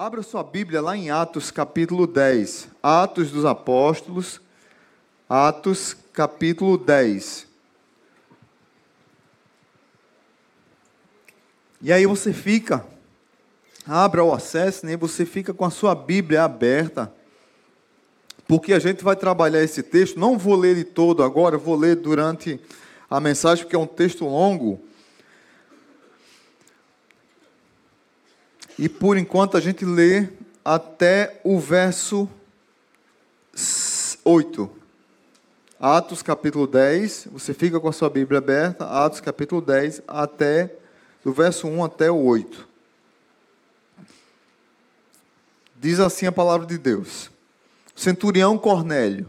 Abra sua Bíblia lá em Atos capítulo 10. Atos dos Apóstolos, Atos capítulo 10. E aí você fica, abra o acesso, né? você fica com a sua Bíblia aberta, porque a gente vai trabalhar esse texto. Não vou ler ele todo agora, vou ler durante a mensagem, porque é um texto longo. E por enquanto a gente lê até o verso 8. Atos capítulo 10, você fica com a sua Bíblia aberta, Atos capítulo 10, até do verso 1 até o 8. Diz assim a palavra de Deus: Centurião Cornélio.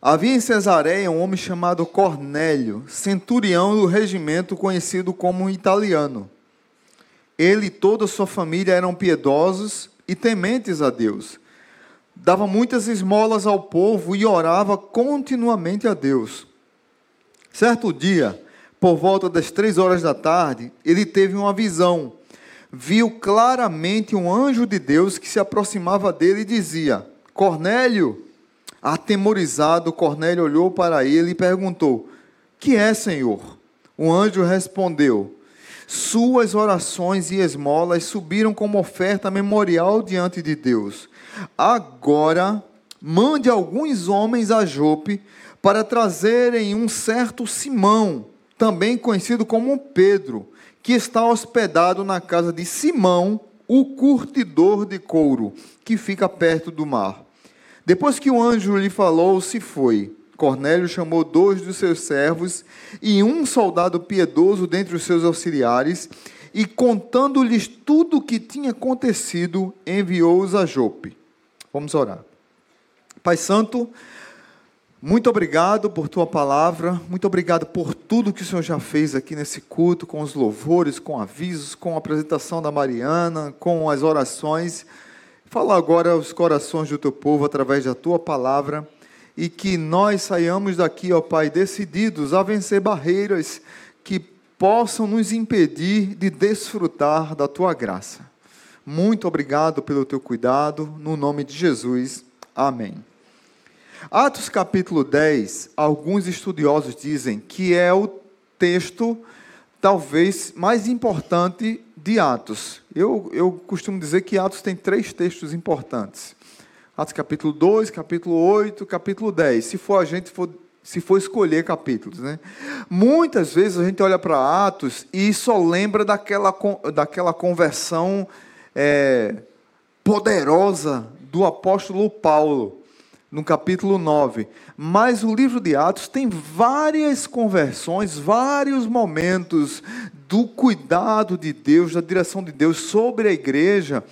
Havia em Cesareia um homem chamado Cornélio, centurião do regimento conhecido como italiano ele e toda a sua família eram piedosos e tementes a Deus. Dava muitas esmolas ao povo e orava continuamente a Deus. Certo dia, por volta das três horas da tarde, ele teve uma visão. Viu claramente um anjo de Deus que se aproximava dele e dizia: Cornélio. Atemorizado, Cornélio olhou para ele e perguntou: Que é, Senhor? O anjo respondeu: suas orações e esmolas subiram como oferta memorial diante de Deus. Agora, mande alguns homens a Jope para trazerem um certo Simão, também conhecido como Pedro, que está hospedado na casa de Simão, o curtidor de couro, que fica perto do mar. Depois que o anjo lhe falou, se foi. Cornélio chamou dois dos seus servos e um soldado piedoso dentre os seus auxiliares, e contando-lhes tudo o que tinha acontecido, enviou-os a Jope. Vamos orar. Pai Santo, muito obrigado por tua palavra, muito obrigado por tudo que o Senhor já fez aqui nesse culto, com os louvores, com avisos, com a apresentação da Mariana, com as orações. Fala agora aos corações do teu povo através da tua palavra e que nós saiamos daqui, ó Pai, decididos a vencer barreiras que possam nos impedir de desfrutar da tua graça. Muito obrigado pelo teu cuidado, no nome de Jesus. Amém. Atos capítulo 10, alguns estudiosos dizem que é o texto talvez mais importante de Atos. Eu, eu costumo dizer que Atos tem três textos importantes. Atos capítulo 2, capítulo 8, capítulo 10. Se for a gente for, se for escolher capítulos, né? Muitas vezes a gente olha para Atos e só lembra daquela, daquela conversão é, poderosa do apóstolo Paulo, no capítulo 9. Mas o livro de Atos tem várias conversões, vários momentos do cuidado de Deus, da direção de Deus sobre a igreja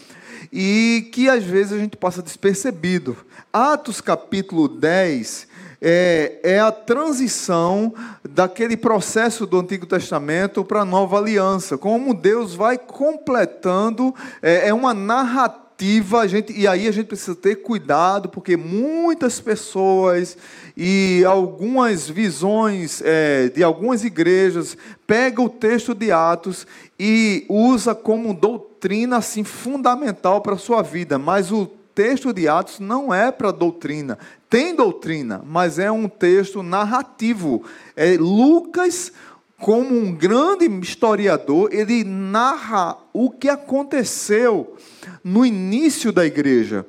e que às vezes a gente passa despercebido. Atos capítulo 10 é, é a transição daquele processo do Antigo Testamento para a nova aliança, como Deus vai completando, é, é uma narrativa, gente, e aí a gente precisa ter cuidado, porque muitas pessoas e algumas visões é, de algumas igrejas pegam o texto de Atos e usa como doutrina doutrina assim fundamental para a sua vida, mas o texto de Atos não é para doutrina. Tem doutrina, mas é um texto narrativo. É Lucas, como um grande historiador, ele narra o que aconteceu no início da igreja.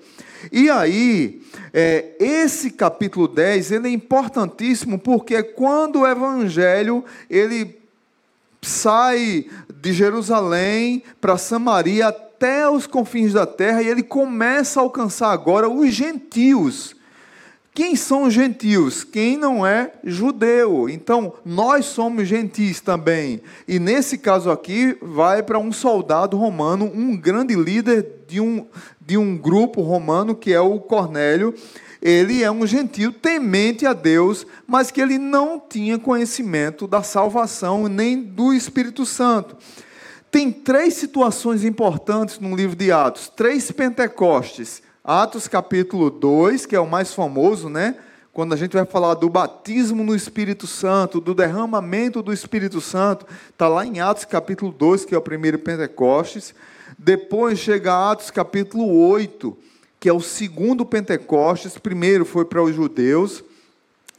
E aí, é, esse capítulo 10, ele é importantíssimo porque quando o evangelho, ele sai de Jerusalém para Samaria até os confins da terra e ele começa a alcançar agora os gentios. Quem são os gentios? Quem não é judeu. Então, nós somos gentis também. E nesse caso aqui, vai para um soldado romano, um grande líder de um, de um grupo romano, que é o Cornélio ele é um gentio temente a Deus, mas que ele não tinha conhecimento da salvação nem do Espírito Santo. Tem três situações importantes no livro de Atos, três Pentecostes. Atos capítulo 2, que é o mais famoso, né? Quando a gente vai falar do batismo no Espírito Santo, do derramamento do Espírito Santo, está lá em Atos capítulo 2, que é o primeiro Pentecostes. Depois chega Atos capítulo 8, que é o segundo Pentecostes. Primeiro foi para os judeus,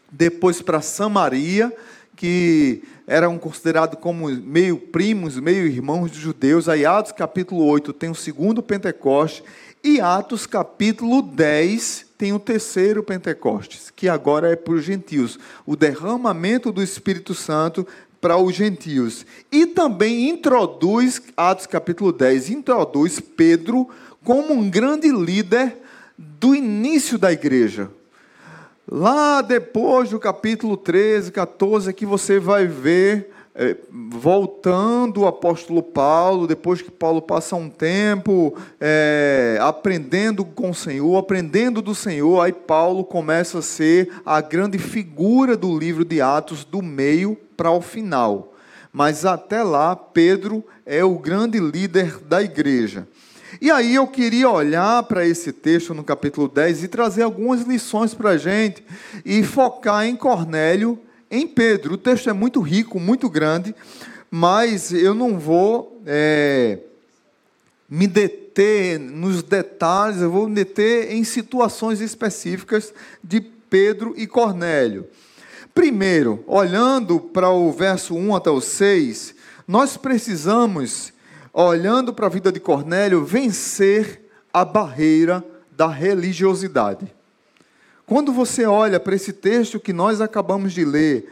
depois para Samaria, que eram considerados como meio primos, meio irmãos dos judeus. Aí Atos capítulo 8 tem o segundo Pentecoste. E Atos capítulo 10 tem o terceiro Pentecostes, que agora é para os gentios. O derramamento do Espírito Santo para os gentios. E também introduz, Atos capítulo 10, introduz Pedro como um grande líder do início da igreja. Lá depois do capítulo 13, 14, é que você vai ver é, voltando o apóstolo Paulo, depois que Paulo passa um tempo é, aprendendo com o Senhor, aprendendo do Senhor, aí Paulo começa a ser a grande figura do livro de Atos, do meio para o final. Mas até lá, Pedro é o grande líder da igreja. E aí eu queria olhar para esse texto no capítulo 10 e trazer algumas lições para a gente e focar em Cornélio em Pedro. O texto é muito rico, muito grande, mas eu não vou é, me deter nos detalhes, eu vou me deter em situações específicas de Pedro e Cornélio. Primeiro, olhando para o verso 1 até o 6, nós precisamos, olhando para a vida de Cornélio, vencer a barreira da religiosidade. Quando você olha para esse texto que nós acabamos de ler,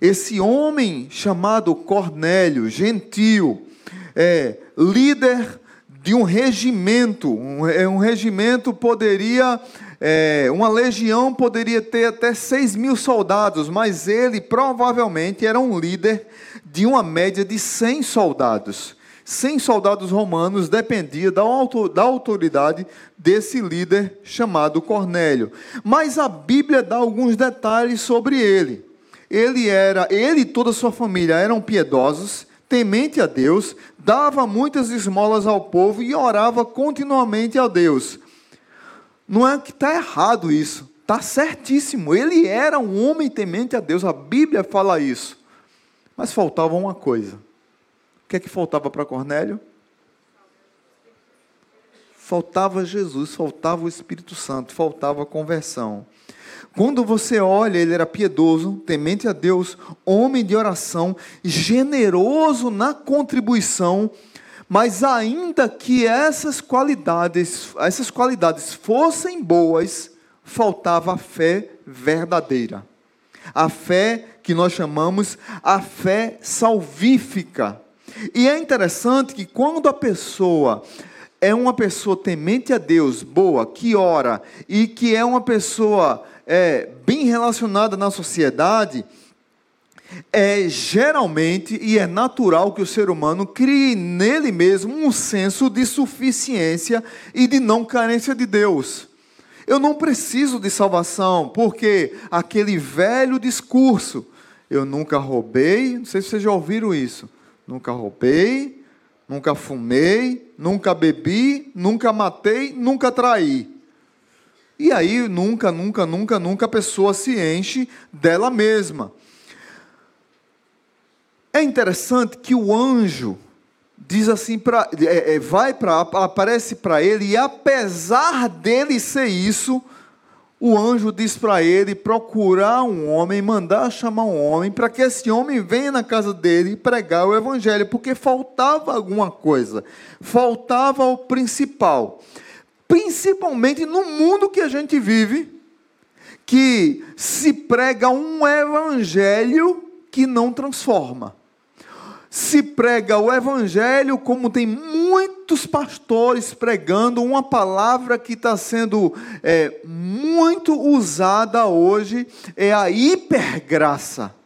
esse homem chamado Cornélio, gentil, é, líder de um regimento, um, regimento poderia, é, uma legião poderia ter até 6 mil soldados, mas ele provavelmente era um líder de uma média de 100 soldados. 100 soldados romanos dependia da, da autoridade desse líder chamado Cornélio. Mas a Bíblia dá alguns detalhes sobre ele. Ele era, ele e toda a sua família eram piedosos, temente a Deus, dava muitas esmolas ao povo e orava continuamente a Deus. Não é que está errado isso, está certíssimo. Ele era um homem temente a Deus, a Bíblia fala isso. Mas faltava uma coisa o que é que faltava para Cornélio? Faltava Jesus, faltava o Espírito Santo, faltava a conversão. Quando você olha, ele era piedoso, temente a Deus, homem de oração, generoso na contribuição, mas ainda que essas qualidades, essas qualidades fossem boas, faltava a fé verdadeira. A fé que nós chamamos a fé salvífica. E é interessante que quando a pessoa é uma pessoa temente a Deus, boa, que ora e que é uma pessoa é, bem relacionada na sociedade, é geralmente e é natural que o ser humano crie nele mesmo um senso de suficiência e de não carência de Deus. Eu não preciso de salvação, porque aquele velho discurso, eu nunca roubei, não sei se vocês já ouviram isso Nunca roubei, nunca fumei, nunca bebi, nunca matei, nunca traí. E aí, nunca, nunca, nunca, nunca a pessoa se enche dela mesma. É interessante que o anjo diz assim para é, é, vai para aparece para ele e apesar dele ser isso, o anjo diz para ele procurar um homem, mandar chamar um homem, para que esse homem venha na casa dele pregar o evangelho, porque faltava alguma coisa, faltava o principal. Principalmente no mundo que a gente vive, que se prega um evangelho que não transforma se prega o evangelho, como tem muitos pastores pregando, uma palavra que está sendo é, muito usada hoje é a hipergraça.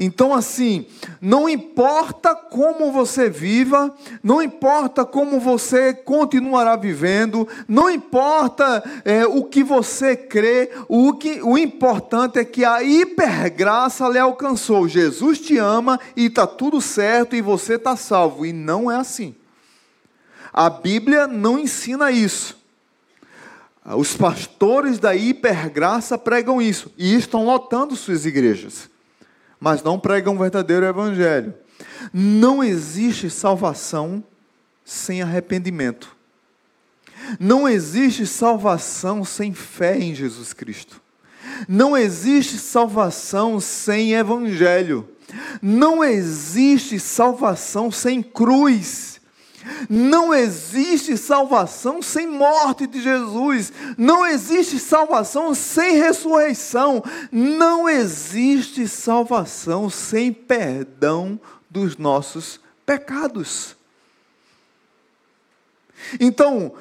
Então, assim, não importa como você viva, não importa como você continuará vivendo, não importa é, o que você crê, o, que, o importante é que a hipergraça lhe alcançou. Jesus te ama e está tudo certo e você está salvo. E não é assim. A Bíblia não ensina isso. Os pastores da hipergraça pregam isso e estão lotando suas igrejas mas não pregam um verdadeiro evangelho. Não existe salvação sem arrependimento. Não existe salvação sem fé em Jesus Cristo. Não existe salvação sem evangelho. Não existe salvação sem cruz. Não existe salvação sem morte de Jesus. Não existe salvação sem ressurreição. Não existe salvação sem perdão dos nossos pecados. Então,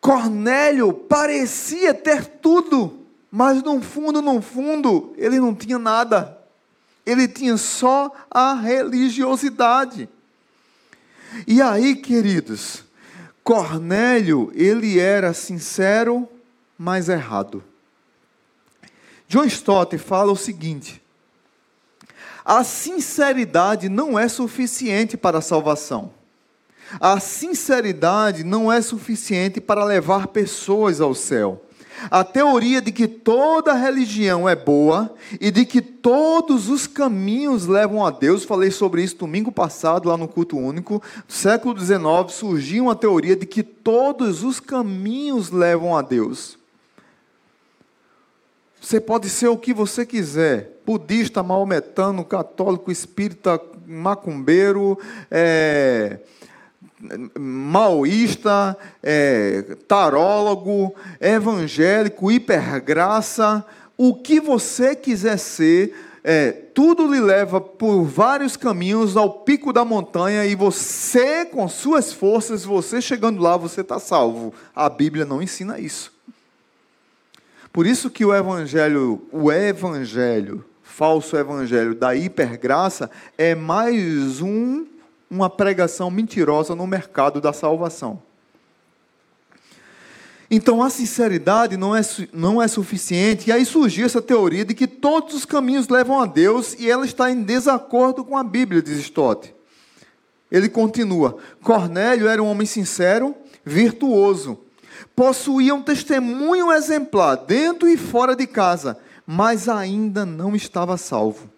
Cornélio parecia ter tudo, mas no fundo, no fundo, ele não tinha nada. Ele tinha só a religiosidade. E aí, queridos, Cornélio, ele era sincero, mas errado. John Stott fala o seguinte: a sinceridade não é suficiente para a salvação. A sinceridade não é suficiente para levar pessoas ao céu. A teoria de que toda religião é boa e de que todos os caminhos levam a Deus, falei sobre isso domingo passado lá no culto único, no século XIX, surgiu uma teoria de que todos os caminhos levam a Deus. Você pode ser o que você quiser, budista, maometano, católico, espírita, macumbeiro, é, maoísta, é, tarólogo, evangélico, hipergraça, o que você quiser ser, é, tudo lhe leva por vários caminhos ao pico da montanha e você, com suas forças, você chegando lá, você está salvo. A Bíblia não ensina isso. Por isso que o evangelho, o evangelho, falso evangelho da hipergraça é mais um uma pregação mentirosa no mercado da salvação. Então a sinceridade não é, não é suficiente, e aí surgiu essa teoria de que todos os caminhos levam a Deus e ela está em desacordo com a Bíblia, diz Stott. Ele continua: Cornélio era um homem sincero, virtuoso, possuía um testemunho exemplar dentro e fora de casa, mas ainda não estava salvo.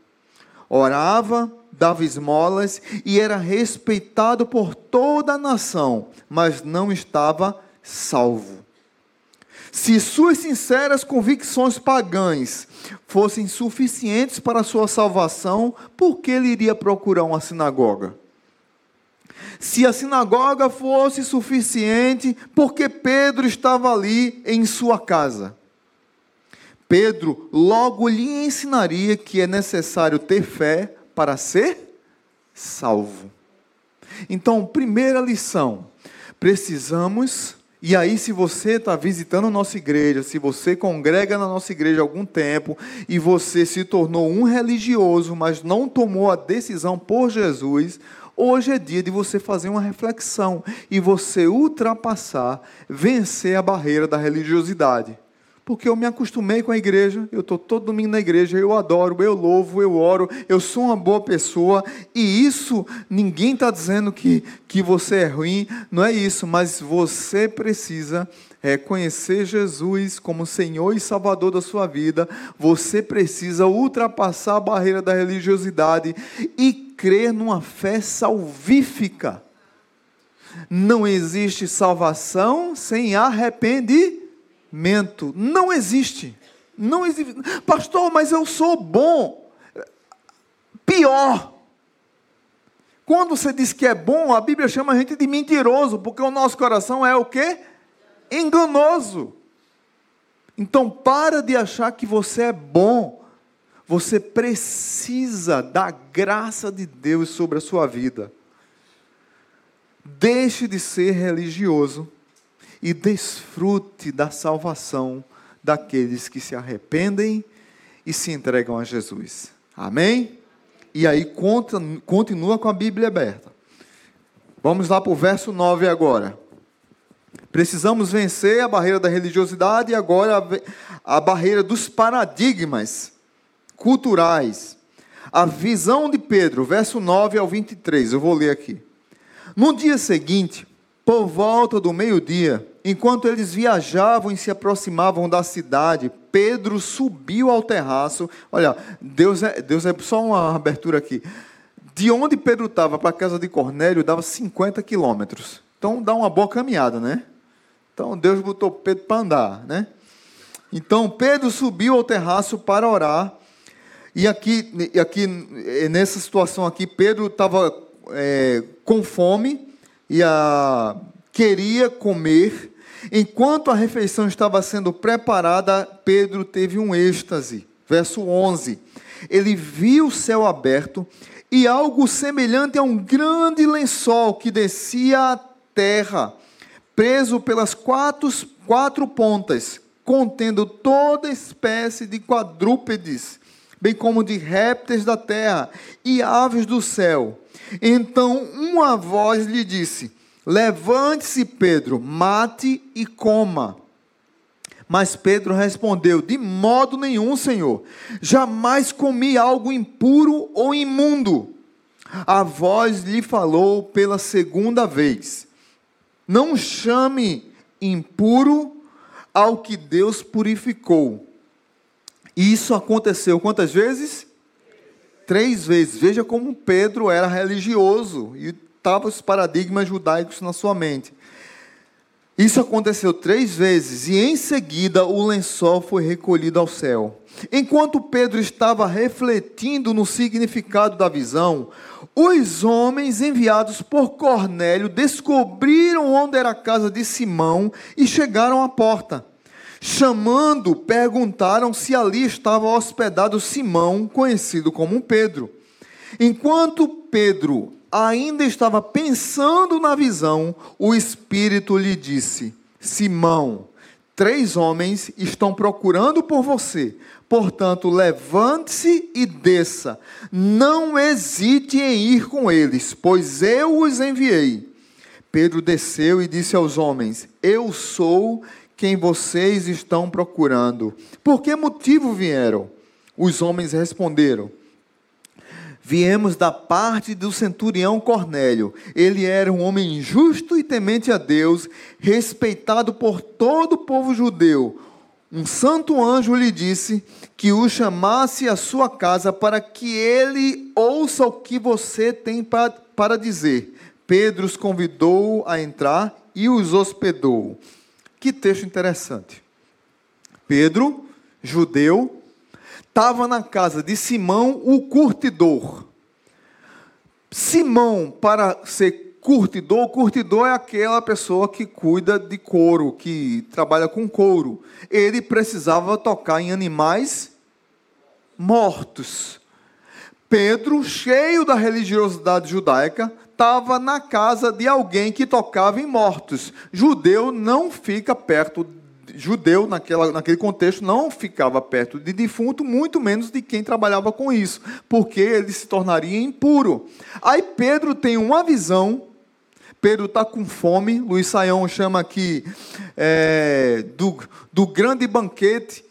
Orava, dava esmolas e era respeitado por toda a nação, mas não estava salvo. Se suas sinceras convicções pagãs fossem suficientes para sua salvação, por que ele iria procurar uma sinagoga? Se a sinagoga fosse suficiente, por que Pedro estava ali em sua casa? Pedro logo lhe ensinaria que é necessário ter fé para ser salvo. Então, primeira lição: precisamos. E aí, se você está visitando a nossa igreja, se você congrega na nossa igreja há algum tempo e você se tornou um religioso, mas não tomou a decisão por Jesus, hoje é dia de você fazer uma reflexão e você ultrapassar, vencer a barreira da religiosidade porque eu me acostumei com a igreja, eu estou todo domingo na igreja, eu adoro, eu louvo, eu oro, eu sou uma boa pessoa, e isso, ninguém está dizendo que, que você é ruim, não é isso, mas você precisa reconhecer Jesus como Senhor e Salvador da sua vida, você precisa ultrapassar a barreira da religiosidade e crer numa fé salvífica. Não existe salvação sem arrependimento mento. Não existe. Não existe. Pastor, mas eu sou bom. Pior. Quando você diz que é bom, a Bíblia chama a gente de mentiroso, porque o nosso coração é o quê? Enganoso. Então para de achar que você é bom. Você precisa da graça de Deus sobre a sua vida. Deixe de ser religioso e desfrute da salvação daqueles que se arrependem e se entregam a Jesus. Amém? E aí continua com a Bíblia aberta. Vamos lá para o verso 9 agora. Precisamos vencer a barreira da religiosidade e agora a, a barreira dos paradigmas culturais. A visão de Pedro, verso 9 ao 23, eu vou ler aqui. No dia seguinte, por volta do meio-dia, enquanto eles viajavam e se aproximavam da cidade, Pedro subiu ao terraço. Olha, Deus é, Deus é só uma abertura aqui. De onde Pedro estava para a casa de Cornélio dava 50 quilômetros. Então dá uma boa caminhada, né? Então Deus botou Pedro para andar, né? Então Pedro subiu ao terraço para orar. E aqui, aqui nessa situação aqui, Pedro estava é, com fome e a, queria comer. Enquanto a refeição estava sendo preparada, Pedro teve um êxtase. Verso 11. Ele viu o céu aberto e algo semelhante a um grande lençol que descia à terra, preso pelas quatro, quatro pontas, contendo toda espécie de quadrúpedes, bem como de répteis da terra e aves do céu. Então uma voz lhe disse: Levante-se, Pedro, mate e coma. Mas Pedro respondeu: De modo nenhum, Senhor. Jamais comi algo impuro ou imundo. A voz lhe falou pela segunda vez: Não chame impuro ao que Deus purificou. Isso aconteceu quantas vezes? Três vezes. Veja como Pedro era religioso e estava os paradigmas judaicos na sua mente. Isso aconteceu três vezes e em seguida o lençol foi recolhido ao céu. Enquanto Pedro estava refletindo no significado da visão, os homens enviados por Cornélio descobriram onde era a casa de Simão e chegaram à porta. Chamando, perguntaram se ali estava hospedado Simão, conhecido como Pedro. Enquanto Pedro ainda estava pensando na visão, o Espírito lhe disse: Simão, três homens estão procurando por você. Portanto, levante-se e desça. Não hesite em ir com eles, pois eu os enviei. Pedro desceu e disse aos homens: Eu sou quem vocês estão procurando. Por que motivo vieram? Os homens responderam: viemos da parte do centurião Cornélio. Ele era um homem justo e temente a Deus, respeitado por todo o povo judeu. Um santo anjo lhe disse que o chamasse à sua casa para que ele ouça o que você tem para, para dizer. Pedro os convidou a entrar e os hospedou. Que texto interessante. Pedro, judeu, estava na casa de Simão, o curtidor. Simão, para ser curtidor, curtidor é aquela pessoa que cuida de couro, que trabalha com couro. Ele precisava tocar em animais mortos. Pedro, cheio da religiosidade judaica, estava na casa de alguém que tocava em mortos. Judeu não fica perto judeu, naquela, naquele contexto, não ficava perto de defunto, muito menos de quem trabalhava com isso, porque ele se tornaria impuro. Aí Pedro tem uma visão, Pedro está com fome, Luiz Saião chama aqui é, do, do grande banquete.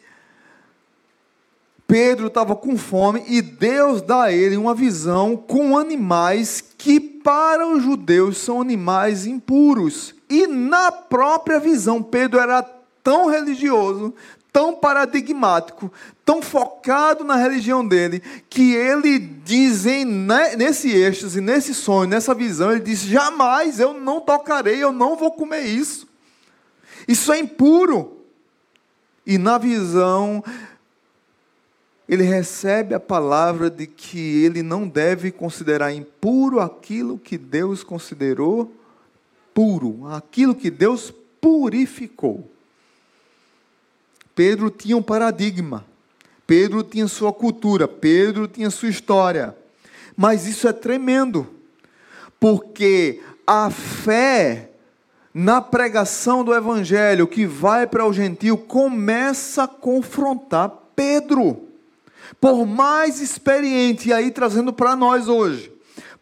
Pedro estava com fome e Deus dá a ele uma visão com animais que para os judeus são animais impuros. E na própria visão, Pedro era tão religioso, tão paradigmático, tão focado na religião dele, que ele diz em, nesse êxtase, nesse sonho, nessa visão, ele diz: jamais eu não tocarei, eu não vou comer isso. Isso é impuro. E na visão, ele recebe a palavra de que ele não deve considerar impuro aquilo que Deus considerou puro, aquilo que Deus purificou. Pedro tinha um paradigma. Pedro tinha sua cultura, Pedro tinha sua história. Mas isso é tremendo, porque a fé na pregação do evangelho que vai para o gentil começa a confrontar Pedro. Por mais experiente, e aí trazendo para nós hoje,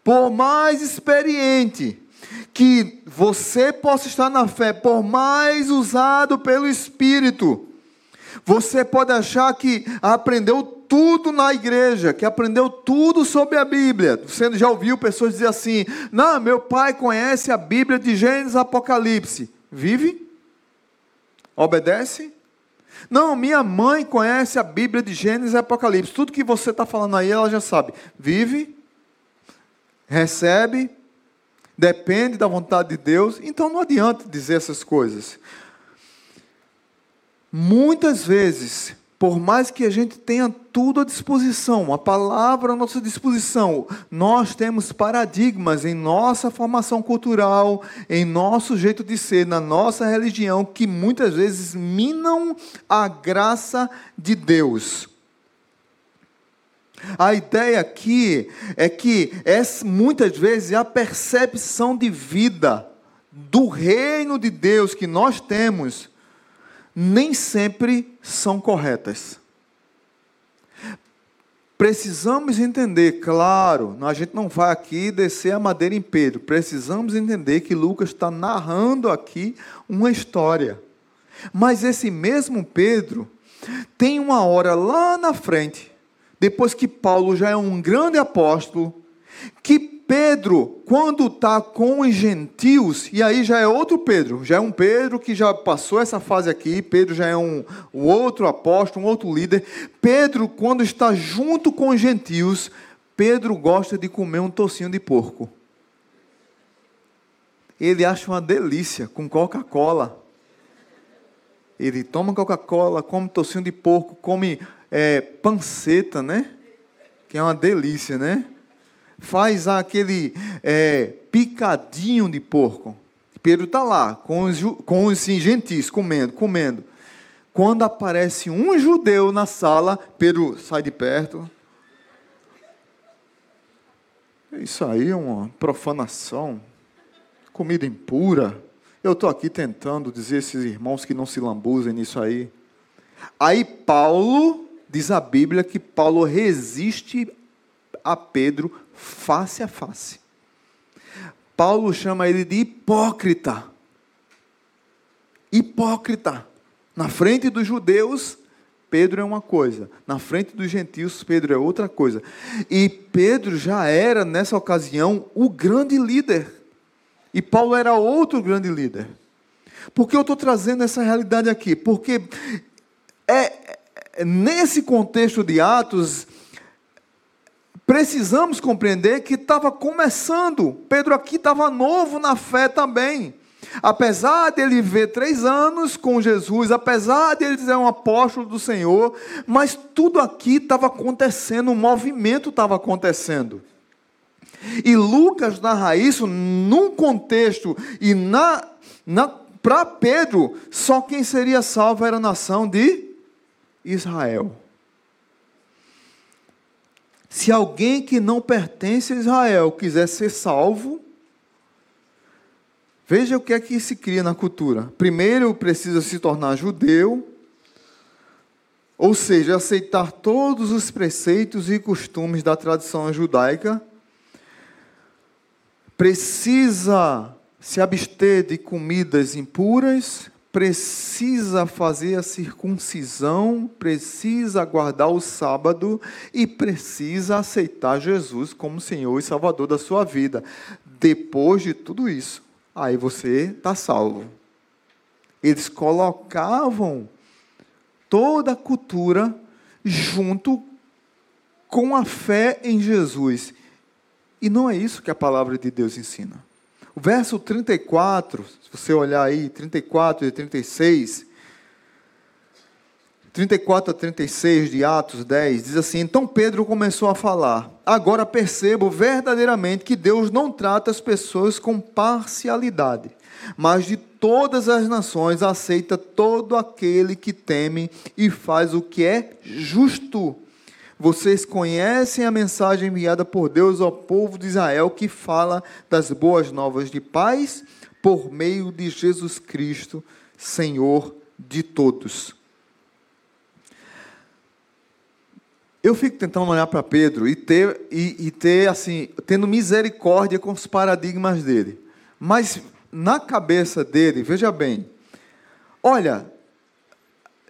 por mais experiente que você possa estar na fé, por mais usado pelo Espírito, você pode achar que aprendeu tudo na igreja, que aprendeu tudo sobre a Bíblia. Você já ouviu pessoas dizer assim: Não, meu pai conhece a Bíblia de Gênesis e Apocalipse. Vive? Obedece? Não, minha mãe conhece a Bíblia de Gênesis e Apocalipse. Tudo que você está falando aí, ela já sabe. Vive? Recebe? depende da vontade de Deus, então não adianta dizer essas coisas. Muitas vezes, por mais que a gente tenha tudo à disposição, a palavra à nossa disposição, nós temos paradigmas em nossa formação cultural, em nosso jeito de ser, na nossa religião, que muitas vezes minam a graça de Deus. A ideia aqui é que é, muitas vezes a percepção de vida do reino de Deus que nós temos nem sempre são corretas. Precisamos entender, claro, a gente não vai aqui descer a madeira em Pedro, precisamos entender que Lucas está narrando aqui uma história. Mas esse mesmo Pedro tem uma hora lá na frente, depois que Paulo já é um grande apóstolo, que Pedro, quando está com os gentios, e aí já é outro Pedro, já é um Pedro que já passou essa fase aqui, Pedro já é um, um outro apóstolo, um outro líder. Pedro, quando está junto com os gentios, Pedro gosta de comer um tocinho de porco. Ele acha uma delícia com Coca-Cola. Ele toma Coca-Cola, come tocinho de porco, come é, panceta, né? Que é uma delícia, né? Faz aquele é, picadinho de porco. Pedro está lá, com os, com os gentis, comendo, comendo. Quando aparece um judeu na sala, Pedro sai de perto. Isso aí é uma profanação, comida impura. Eu estou aqui tentando dizer a esses irmãos que não se lambuzem nisso aí. Aí Paulo, diz a Bíblia, que Paulo resiste a Pedro face a face. Paulo chama ele de hipócrita. Hipócrita. Na frente dos judeus, Pedro é uma coisa, na frente dos gentios, Pedro é outra coisa. E Pedro já era, nessa ocasião, o grande líder. E Paulo era outro grande líder. Por que eu estou trazendo essa realidade aqui? Porque é, é nesse contexto de Atos, precisamos compreender que estava começando. Pedro aqui estava novo na fé também. Apesar dele ver três anos com Jesus, apesar dele ser um apóstolo do Senhor, mas tudo aqui estava acontecendo, um movimento estava acontecendo. E Lucas narra isso num contexto e na, na para Pedro, só quem seria salvo era a nação de Israel. Se alguém que não pertence a Israel quiser ser salvo, veja o que é que se cria na cultura. Primeiro precisa se tornar judeu, ou seja, aceitar todos os preceitos e costumes da tradição judaica. Precisa se abster de comidas impuras, precisa fazer a circuncisão, precisa guardar o sábado e precisa aceitar Jesus como Senhor e Salvador da sua vida. Depois de tudo isso, aí você está salvo. Eles colocavam toda a cultura junto com a fé em Jesus. E não é isso que a palavra de Deus ensina. O verso 34, se você olhar aí, 34 e 36, 34 a 36 de Atos 10, diz assim: Então Pedro começou a falar. Agora percebo verdadeiramente que Deus não trata as pessoas com parcialidade, mas de todas as nações aceita todo aquele que teme e faz o que é justo vocês conhecem a mensagem enviada por Deus ao povo de Israel que fala das boas novas de paz por meio de Jesus Cristo, Senhor de todos. Eu fico tentando olhar para Pedro e ter, e, e ter assim, tendo misericórdia com os paradigmas dele. Mas na cabeça dele, veja bem, olha,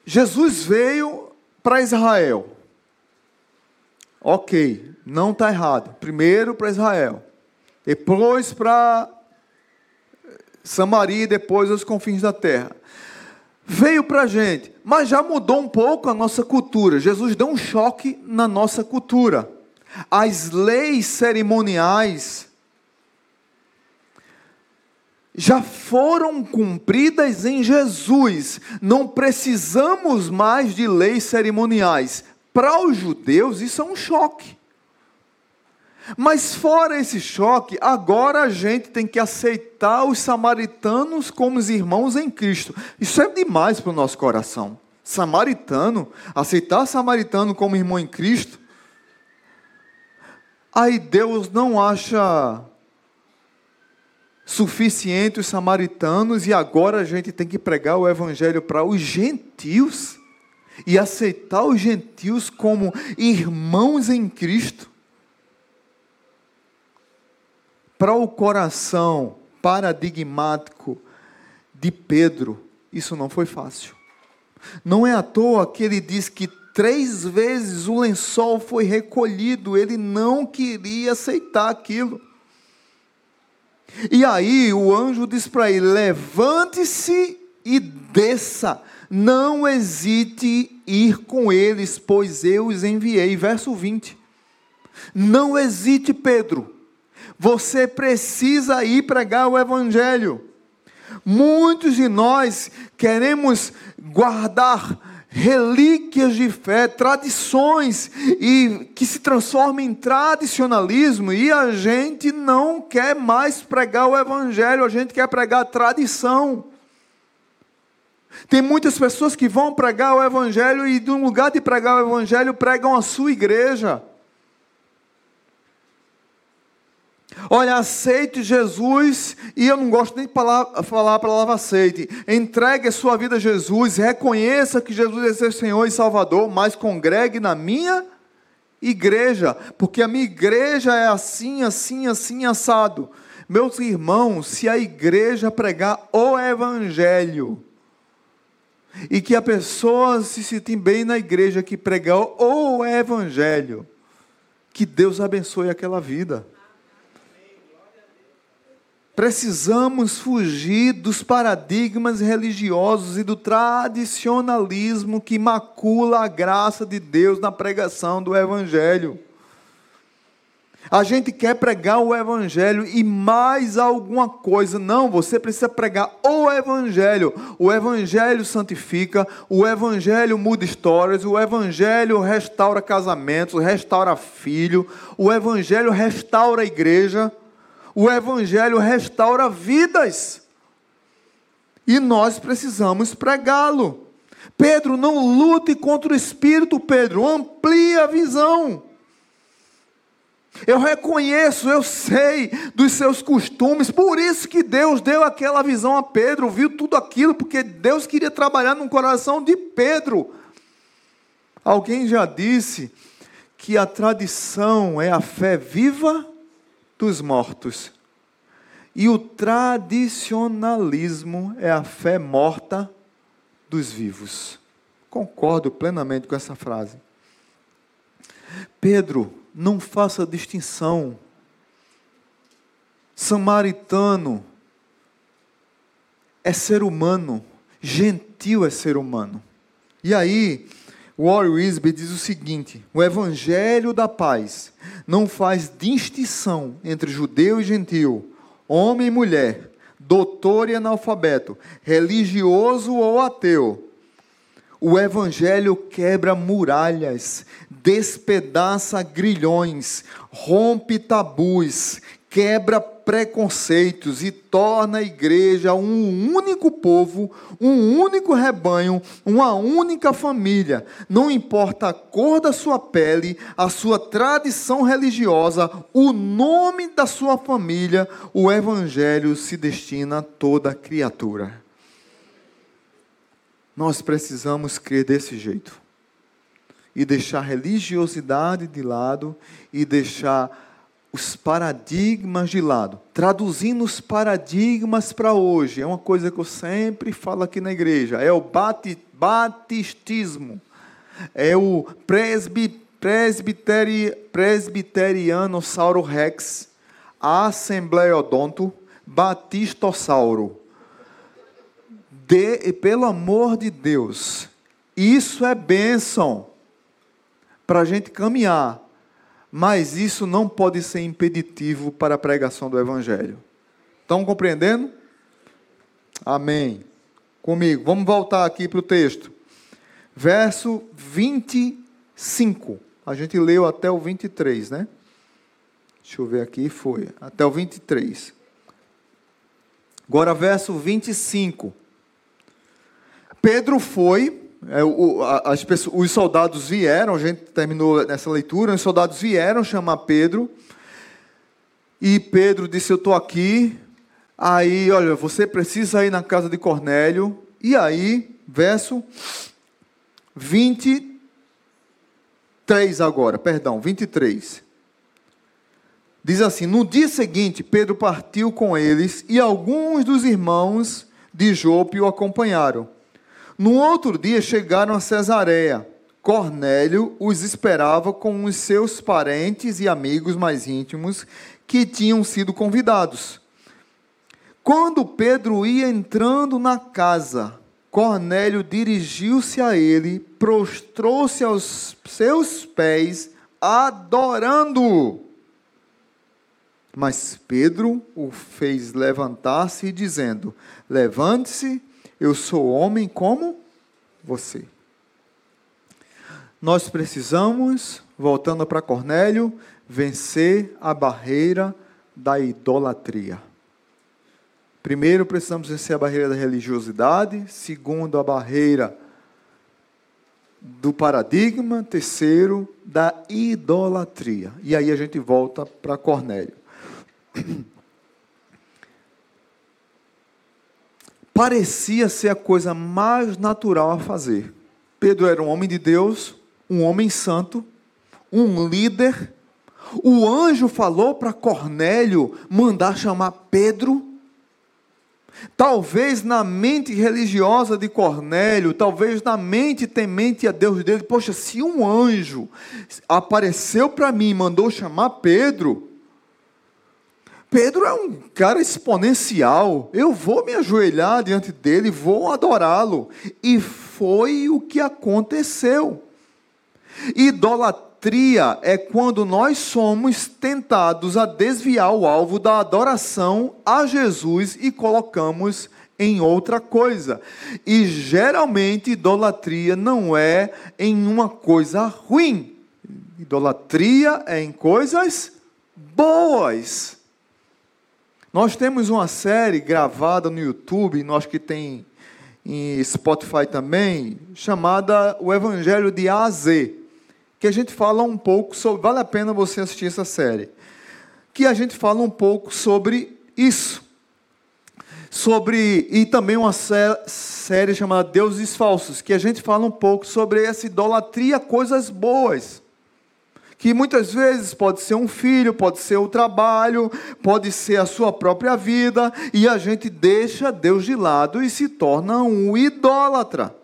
Jesus veio para Israel. Ok, não está errado. Primeiro para Israel, depois para Samaria, depois os confins da terra. Veio para a gente, mas já mudou um pouco a nossa cultura. Jesus deu um choque na nossa cultura. As leis cerimoniais já foram cumpridas em Jesus. Não precisamos mais de leis cerimoniais. Para os judeus, isso é um choque. Mas fora esse choque, agora a gente tem que aceitar os samaritanos como os irmãos em Cristo. Isso é demais para o nosso coração. Samaritano, aceitar samaritano como irmão em Cristo. Aí Deus não acha suficiente os samaritanos e agora a gente tem que pregar o evangelho para os gentios e aceitar os gentios como irmãos em Cristo. Para o coração paradigmático de Pedro, isso não foi fácil. Não é à toa que ele diz que três vezes o lençol foi recolhido, ele não queria aceitar aquilo. E aí o anjo diz para ele: levante-se e desça, não hesite ir com eles, pois eu os enviei. Verso 20. Não hesite, Pedro, você precisa ir pregar o Evangelho. Muitos de nós queremos guardar relíquias de fé, tradições e que se transformam em tradicionalismo e a gente não quer mais pregar o evangelho, a gente quer pregar tradição. Tem muitas pessoas que vão pregar o evangelho e no lugar de pregar o evangelho pregam a sua igreja. Olha, aceite Jesus, e eu não gosto nem de falar, a palavra aceite. Entregue a sua vida a Jesus, reconheça que Jesus é seu Senhor e Salvador, mas congregue na minha igreja, porque a minha igreja é assim, assim, assim, assado. Meus irmãos, se a igreja pregar o Evangelho, e que a pessoa se sinta bem na igreja que pregar o Evangelho, que Deus abençoe aquela vida. Precisamos fugir dos paradigmas religiosos e do tradicionalismo que macula a graça de Deus na pregação do Evangelho. A gente quer pregar o Evangelho e mais alguma coisa. Não, você precisa pregar o Evangelho. O Evangelho santifica, o Evangelho muda histórias, o Evangelho restaura casamentos, restaura filho, o Evangelho restaura a igreja. O Evangelho restaura vidas. E nós precisamos pregá-lo. Pedro, não lute contra o espírito, Pedro, amplie a visão. Eu reconheço, eu sei dos seus costumes, por isso que Deus deu aquela visão a Pedro, viu tudo aquilo, porque Deus queria trabalhar no coração de Pedro. Alguém já disse que a tradição é a fé viva dos mortos. E o tradicionalismo é a fé morta dos vivos. Concordo plenamente com essa frase. Pedro, não faça distinção. Samaritano é ser humano, gentil é ser humano. E aí, Warren Wisby diz o seguinte: o evangelho da paz não faz distinção entre judeu e gentil, homem e mulher, doutor e analfabeto, religioso ou ateu. O evangelho quebra muralhas, despedaça grilhões, rompe tabus, quebra preconceitos e torna a igreja um único povo, um único rebanho, uma única família. Não importa a cor da sua pele, a sua tradição religiosa, o nome da sua família, o evangelho se destina a toda criatura. Nós precisamos crer desse jeito e deixar a religiosidade de lado e deixar os paradigmas de lado. Traduzindo os paradigmas para hoje, é uma coisa que eu sempre falo aqui na igreja, é o batistismo, é o presbi, presbiteri, presbiteriano sauro rex, assembleodonto, batistossauro. De, pelo amor de Deus, isso é bênção para a gente caminhar, mas isso não pode ser impeditivo para a pregação do Evangelho. Estão compreendendo? Amém. Comigo. Vamos voltar aqui para o texto. Verso 25. A gente leu até o 23, né? Deixa eu ver aqui, foi. Até o 23. Agora, verso 25. Pedro foi, é, pessoas, os soldados vieram, a gente terminou nessa leitura, os soldados vieram chamar Pedro, e Pedro disse: Eu estou aqui. Aí, olha, você precisa ir na casa de Cornélio. E aí, verso 23 agora, perdão, 23. Diz assim: No dia seguinte, Pedro partiu com eles e alguns dos irmãos de Jope o acompanharam. No outro dia chegaram a Cesareia. Cornélio os esperava com os seus parentes e amigos mais íntimos que tinham sido convidados. Quando Pedro ia entrando na casa, Cornélio dirigiu-se a ele, prostrou-se aos seus pés, adorando. Mas Pedro o fez levantar-se, dizendo: Levante-se, eu sou homem como você. Nós precisamos, voltando para Cornélio, vencer a barreira da idolatria. Primeiro, precisamos vencer a barreira da religiosidade. Segundo, a barreira do paradigma. Terceiro, da idolatria. E aí a gente volta para Cornélio. Parecia ser a coisa mais natural a fazer. Pedro era um homem de Deus, um homem santo, um líder. O anjo falou para Cornélio mandar chamar Pedro. Talvez na mente religiosa de Cornélio, talvez na mente temente a Deus dele, poxa, se um anjo apareceu para mim e mandou chamar Pedro, Pedro é um cara exponencial. Eu vou me ajoelhar diante dele, vou adorá-lo. E foi o que aconteceu. Idolatria é quando nós somos tentados a desviar o alvo da adoração a Jesus e colocamos em outra coisa. E geralmente idolatria não é em uma coisa ruim. Idolatria é em coisas boas. Nós temos uma série gravada no YouTube, nós que tem em Spotify também, chamada O Evangelho de A a Z, que a gente fala um pouco sobre, vale a pena você assistir essa série, que a gente fala um pouco sobre isso. Sobre, e também uma série chamada Deuses Falsos, que a gente fala um pouco sobre essa idolatria, coisas boas que muitas vezes pode ser um filho, pode ser o trabalho, pode ser a sua própria vida, e a gente deixa Deus de lado e se torna um idólatra.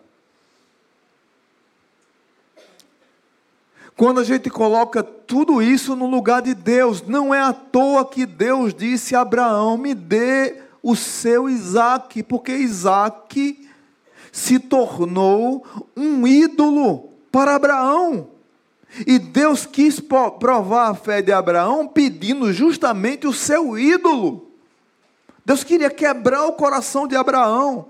Quando a gente coloca tudo isso no lugar de Deus, não é à toa que Deus disse a Abraão: me dê o seu Isaac, porque Isaac se tornou um ídolo para Abraão. E Deus quis provar a fé de Abraão pedindo justamente o seu ídolo. Deus queria quebrar o coração de Abraão.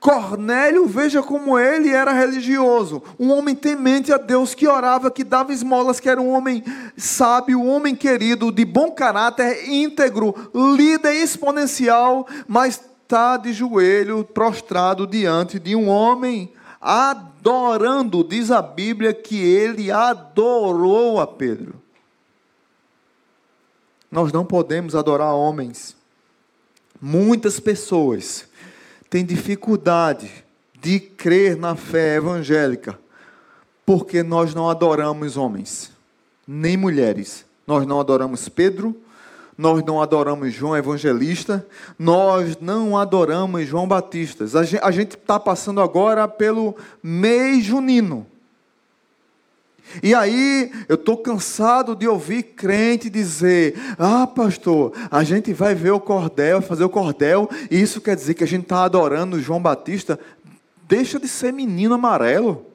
Cornélio, veja como ele era religioso, um homem temente a Deus que orava, que dava esmolas, que era um homem sábio, um homem querido, de bom caráter, íntegro, líder exponencial, mas está de joelho, prostrado diante de um homem adorando, diz a Bíblia que ele adorou a Pedro. Nós não podemos adorar homens. Muitas pessoas têm dificuldade de crer na fé evangélica, porque nós não adoramos homens, nem mulheres. Nós não adoramos Pedro, nós não adoramos João Evangelista, nós não adoramos João Batista. A gente está passando agora pelo mês junino. E aí, eu estou cansado de ouvir crente dizer: Ah, pastor, a gente vai ver o cordel, fazer o cordel, e isso quer dizer que a gente está adorando João Batista. Deixa de ser menino amarelo.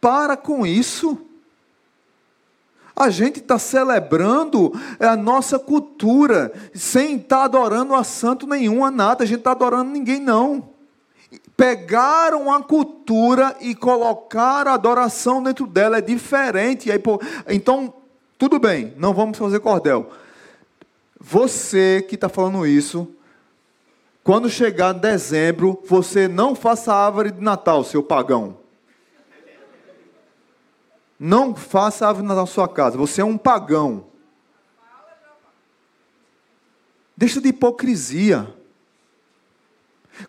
Para com isso. A gente está celebrando a nossa cultura, sem estar tá adorando a santo nenhum, a nada. A gente está adorando ninguém, não. Pegaram a cultura e colocaram a adoração dentro dela, é diferente. Aí, pô, então, tudo bem, não vamos fazer cordel. Você que está falando isso, quando chegar dezembro, você não faça árvore de Natal, seu pagão. Não faça árvore na sua casa. Você é um pagão. Deixa de hipocrisia.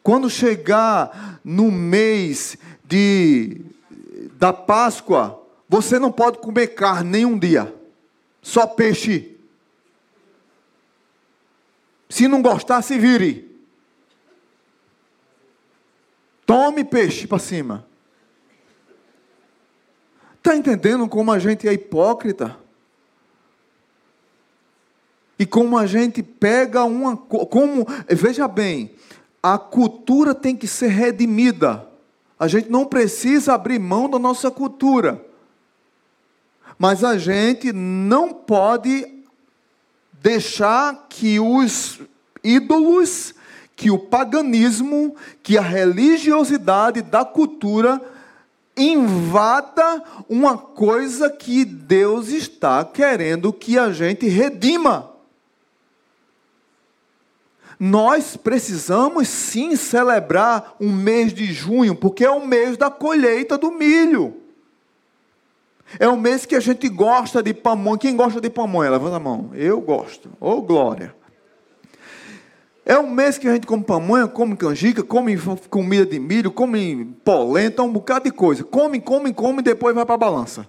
Quando chegar no mês de da Páscoa, você não pode comer carne nenhum dia. Só peixe. Se não gostar, se vire. Tome peixe para cima. Está entendendo como a gente é hipócrita? E como a gente pega uma. Como, veja bem, a cultura tem que ser redimida. A gente não precisa abrir mão da nossa cultura. Mas a gente não pode deixar que os ídolos, que o paganismo, que a religiosidade da cultura invada uma coisa que Deus está querendo que a gente redima. Nós precisamos sim celebrar um mês de junho, porque é o mês da colheita do milho. É o mês que a gente gosta de pamonha. Quem gosta de pamonha? Levanta a mão. Eu gosto. Ô, oh, glória. É um mês que a gente come pamonha, come canjica, come comida de milho, come polenta, um bocado de coisa. Come, come, come e depois vai para a balança.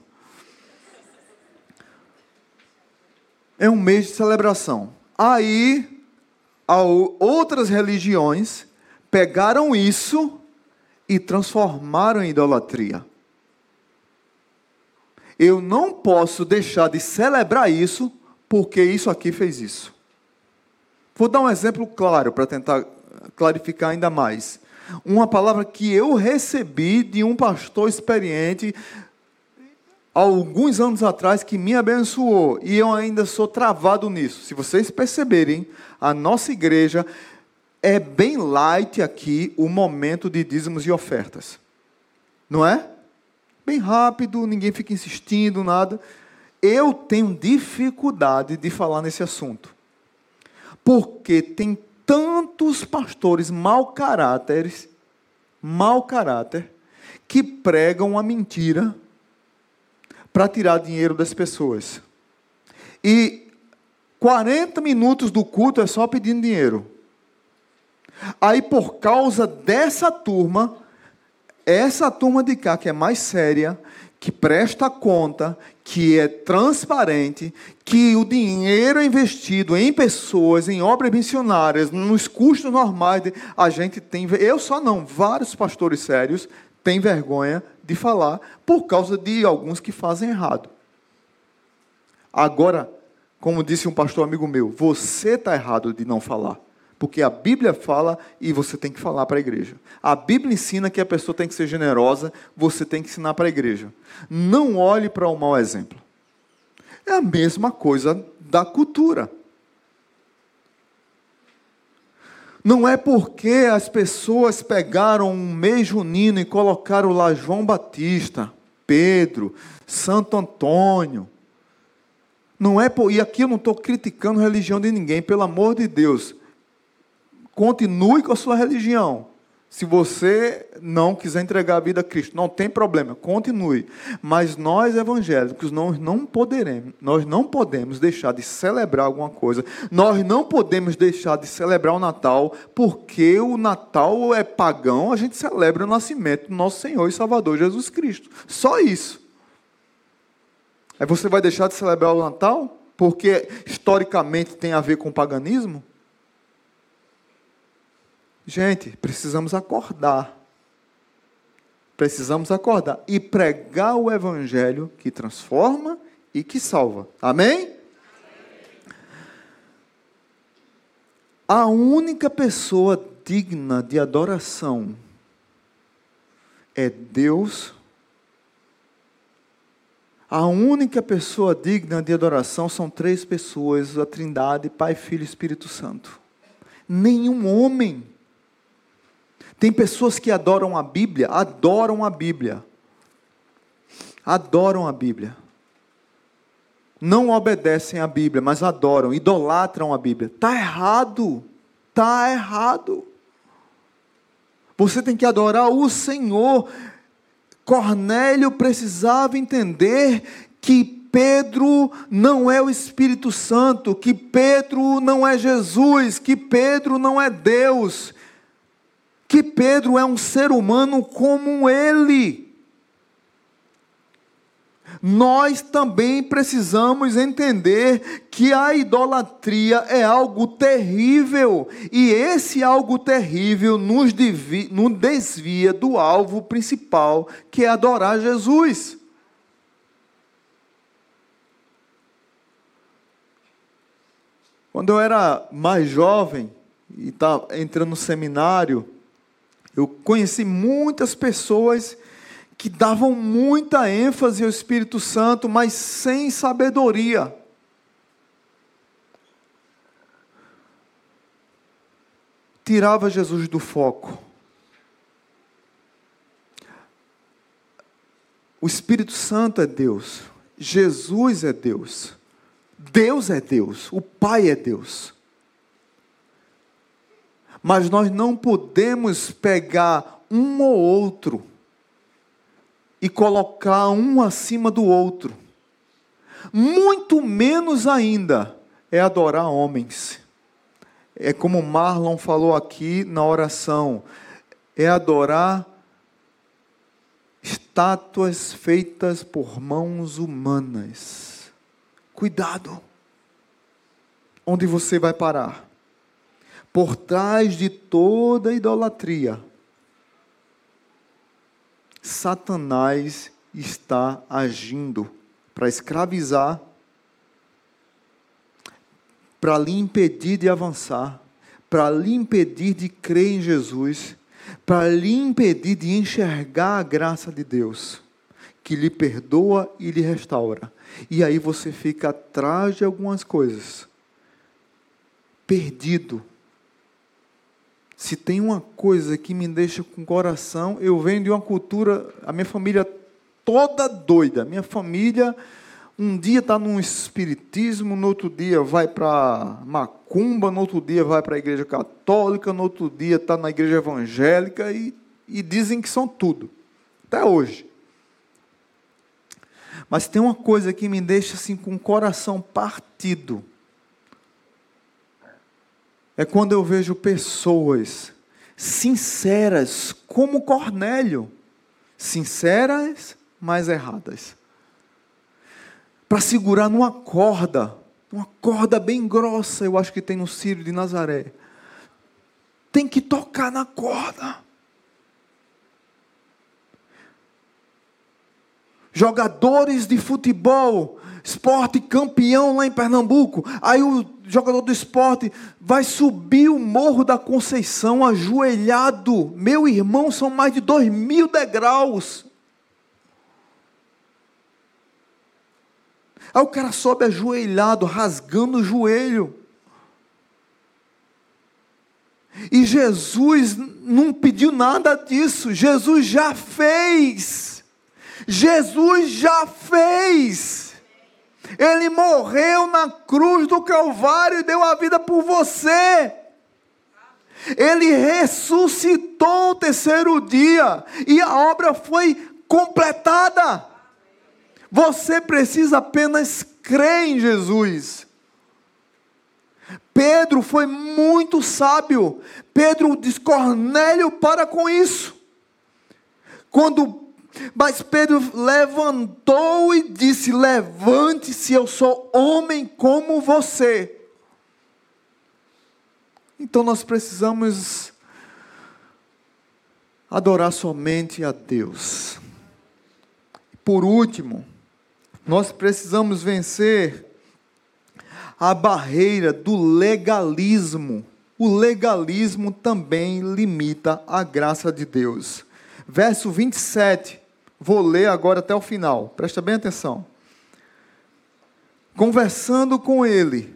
É um mês de celebração. Aí, outras religiões pegaram isso e transformaram em idolatria. Eu não posso deixar de celebrar isso porque isso aqui fez isso. Vou dar um exemplo claro para tentar clarificar ainda mais. Uma palavra que eu recebi de um pastor experiente alguns anos atrás que me abençoou e eu ainda sou travado nisso. Se vocês perceberem, a nossa igreja é bem light aqui o momento de dízimos e ofertas. Não é? Bem rápido, ninguém fica insistindo, nada. Eu tenho dificuldade de falar nesse assunto. Porque tem tantos pastores mau caráteres, mau caráter, que pregam a mentira para tirar dinheiro das pessoas. E 40 minutos do culto é só pedindo dinheiro. Aí, por causa dessa turma, essa turma de cá, que é mais séria, que presta conta, que é transparente, que o dinheiro investido em pessoas, em obras missionárias, nos custos normais, a gente tem. Eu só não, vários pastores sérios têm vergonha de falar por causa de alguns que fazem errado. Agora, como disse um pastor amigo meu, você está errado de não falar. Porque a Bíblia fala e você tem que falar para a igreja. A Bíblia ensina que a pessoa tem que ser generosa, você tem que ensinar para a igreja. Não olhe para o mau exemplo. É a mesma coisa da cultura. Não é porque as pessoas pegaram um mês junino e colocaram lá João Batista, Pedro, Santo Antônio. Não é por, e aqui eu não estou criticando a religião de ninguém, pelo amor de Deus. Continue com a sua religião. Se você não quiser entregar a vida a Cristo, não tem problema, continue. Mas nós evangélicos nós não poderemos, nós não podemos deixar de celebrar alguma coisa. Nós não podemos deixar de celebrar o Natal, porque o Natal é pagão, a gente celebra o nascimento do nosso Senhor e Salvador Jesus Cristo. Só isso. Aí você vai deixar de celebrar o Natal porque historicamente tem a ver com o paganismo? Gente, precisamos acordar. Precisamos acordar e pregar o evangelho que transforma e que salva. Amém? A única pessoa digna de adoração é Deus. A única pessoa digna de adoração são três pessoas: a Trindade, Pai, Filho e Espírito Santo. Nenhum homem. Tem pessoas que adoram a Bíblia, adoram a Bíblia. Adoram a Bíblia. Não obedecem à Bíblia, mas adoram, idolatram a Bíblia. Está errado. Está errado. Você tem que adorar o Senhor. Cornélio precisava entender que Pedro não é o Espírito Santo, que Pedro não é Jesus, que Pedro não é Deus, que Pedro é um ser humano como ele nós também precisamos entender que a idolatria é algo terrível, e esse algo terrível nos, desvia, nos desvia do alvo principal, que é adorar Jesus. Quando eu era mais jovem e estava entrando no seminário, eu conheci muitas pessoas que davam muita ênfase ao Espírito Santo, mas sem sabedoria. Tirava Jesus do foco. O Espírito Santo é Deus, Jesus é Deus, Deus é Deus, o Pai é Deus. Mas nós não podemos pegar um ou outro e colocar um acima do outro. Muito menos ainda é adorar homens. É como Marlon falou aqui na oração, é adorar estátuas feitas por mãos humanas. Cuidado. Onde você vai parar? Por trás de toda idolatria Satanás está agindo para escravizar, para lhe impedir de avançar, para lhe impedir de crer em Jesus, para lhe impedir de enxergar a graça de Deus, que lhe perdoa e lhe restaura. E aí você fica atrás de algumas coisas, perdido se tem uma coisa que me deixa com coração, eu venho de uma cultura, a minha família toda doida. Minha família, um dia está num espiritismo, no outro dia vai para macumba, no outro dia vai para a igreja católica, no outro dia está na igreja evangélica e, e dizem que são tudo. Até hoje. Mas tem uma coisa que me deixa assim com o coração partido é quando eu vejo pessoas sinceras, como Cornélio, sinceras, mas erradas. Para segurar numa corda, uma corda bem grossa, eu acho que tem no Círio de Nazaré. Tem que tocar na corda. Jogadores de futebol esporte campeão lá em Pernambuco. Aí o jogador do esporte vai subir o morro da Conceição ajoelhado. Meu irmão, são mais de dois mil degraus. Aí o cara sobe ajoelhado, rasgando o joelho. E Jesus não pediu nada disso, Jesus já fez. Jesus já fez. Ele morreu na cruz do Calvário e deu a vida por você. Ele ressuscitou o terceiro dia e a obra foi completada. Você precisa apenas crer em Jesus. Pedro foi muito sábio. Pedro diz: Cornélio, para com isso. Quando mas Pedro levantou e disse: Levante-se, eu sou homem como você. Então nós precisamos adorar somente a Deus. Por último, nós precisamos vencer a barreira do legalismo. O legalismo também limita a graça de Deus. Verso 27 Vou ler agora até o final, presta bem atenção. Conversando com ele,